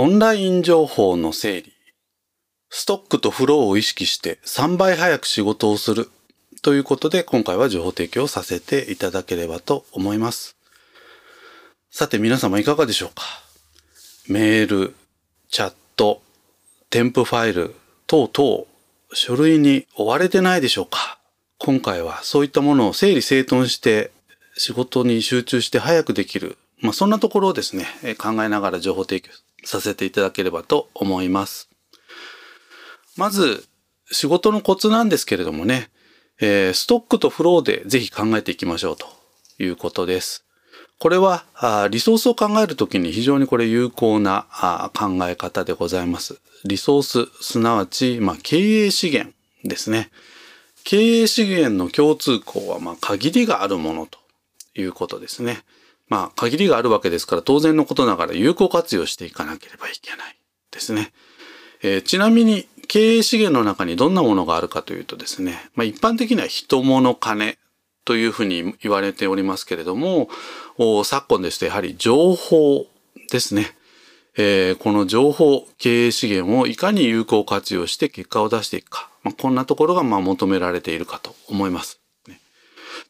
オンライン情報の整理。ストックとフローを意識して3倍早く仕事をするということで今回は情報提供させていただければと思います。さて皆様いかがでしょうか？メール、チャット、添付ファイル等々書類に追われてないでしょうか？今回はそういったものを整理整頓して仕事に集中して早くできる。まあそんなところをですね、考えながら情報提供させていただければと思います。まず、仕事のコツなんですけれどもね、えー、ストックとフローでぜひ考えていきましょうということです。これはあリソースを考えるときに非常にこれ有効なあ考え方でございます。リソース、すなわち、まあ、経営資源ですね。経営資源の共通項は、まあ、限りがあるものということですね。まあ、限りがあるわけですから当然のことながら有効活用していかなければいけないですね。えー、ちなみに経営資源の中にどんなものがあるかというとですね、まあ、一般的には人物金というふうに言われておりますけれども、昨今ですとやはり情報ですね。えー、この情報、経営資源をいかに有効活用して結果を出していくか。まあ、こんなところがまあ求められているかと思います。ね、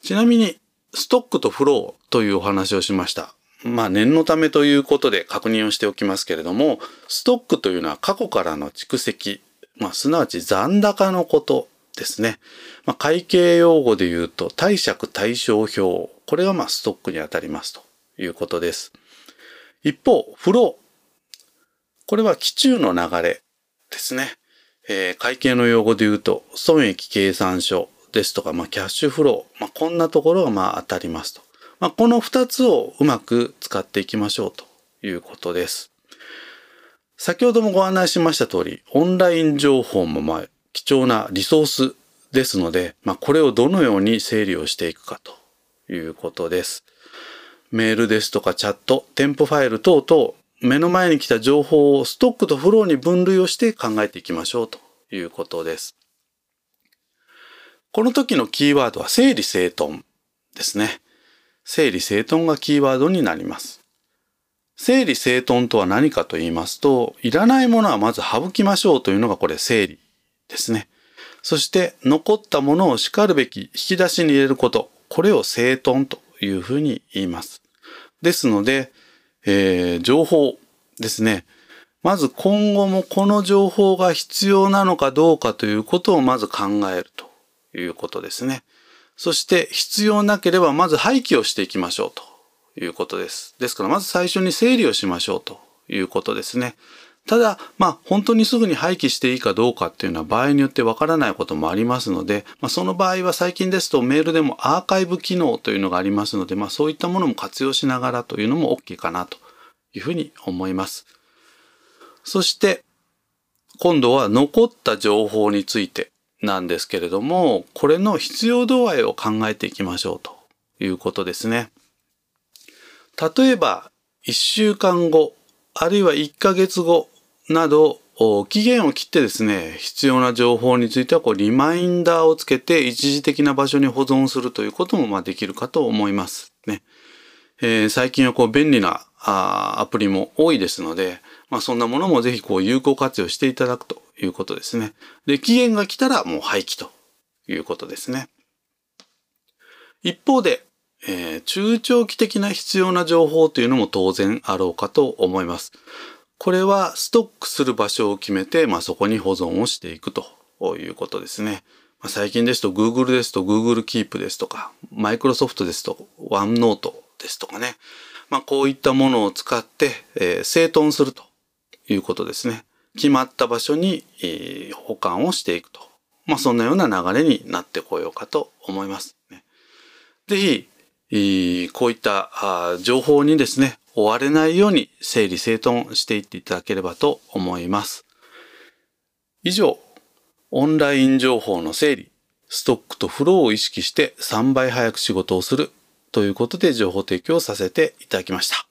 ちなみに、ストックとフローというお話をしました。まあ念のためということで確認をしておきますけれども、ストックというのは過去からの蓄積、まあ、すなわち残高のことですね。まあ、会計用語で言うと貸借対照表。これがまストックにあたりますということです。一方、フロー。これは基中の流れですね。えー、会計の用語で言うと損益計算書ですとか、まあ、キャッシュフロー。まあ、こんなところがまあ当たりますと。まあ、この二つをうまく使っていきましょうということです。先ほどもご案内しました通り、オンライン情報もまあ貴重なリソースですので、まあ、これをどのように整理をしていくかということです。メールですとかチャット、添付ファイル等々、目の前に来た情報をストックとフローに分類をして考えていきましょうということです。この時のキーワードは整理整頓ですね。整理整頓がキーワードになります。整理整頓とは何かと言いますと、いらないものはまず省きましょうというのがこれ整理ですね。そして残ったものを叱るべき引き出しに入れること、これを整頓というふうに言います。ですので、えー、情報ですね。まず今後もこの情報が必要なのかどうかということをまず考えるということですね。そして必要なければまず廃棄をしていきましょうということです。ですからまず最初に整理をしましょうということですね。ただ、まあ、本当にすぐに廃棄していいかどうかっていうのは場合によってわからないこともありますので、まあ、その場合は最近ですとメールでもアーカイブ機能というのがありますので、まあ、そういったものも活用しながらというのも OK かなというふうに思います。そして、今度は残った情報についてなんですけれども、これの必要度合いを考えていきましょうということですね。例えば、1週間後、あるいは1ヶ月後など、期限を切ってですね、必要な情報についてはこうリマインダーをつけて一時的な場所に保存するということもまできるかと思います。ねえー、最近はこう便利なあアプリも多いですので、まあ、そんなものもぜひこう有効活用していただくということですね。で、期限が来たらもう廃棄ということですね。一方で、えー、中長期的な必要な情報というのも当然あろうかと思います。これはストックする場所を決めて、まあ、そこに保存をしていくということですね。まあ、最近ですと Google ですと Google Keep ですとか、Microsoft ですと OneNote ですとかね。まあ、こういったものを使って、えー、整頓するということですね。決まった場所に、え、保管をしていくと。まあ、そんなような流れになってこようかと思います。ね、ぜひ、こういった情報にですね、追われないように整理整頓していっていただければと思います。以上、オンライン情報の整理、ストックとフローを意識して3倍早く仕事をするということで情報提供させていただきました。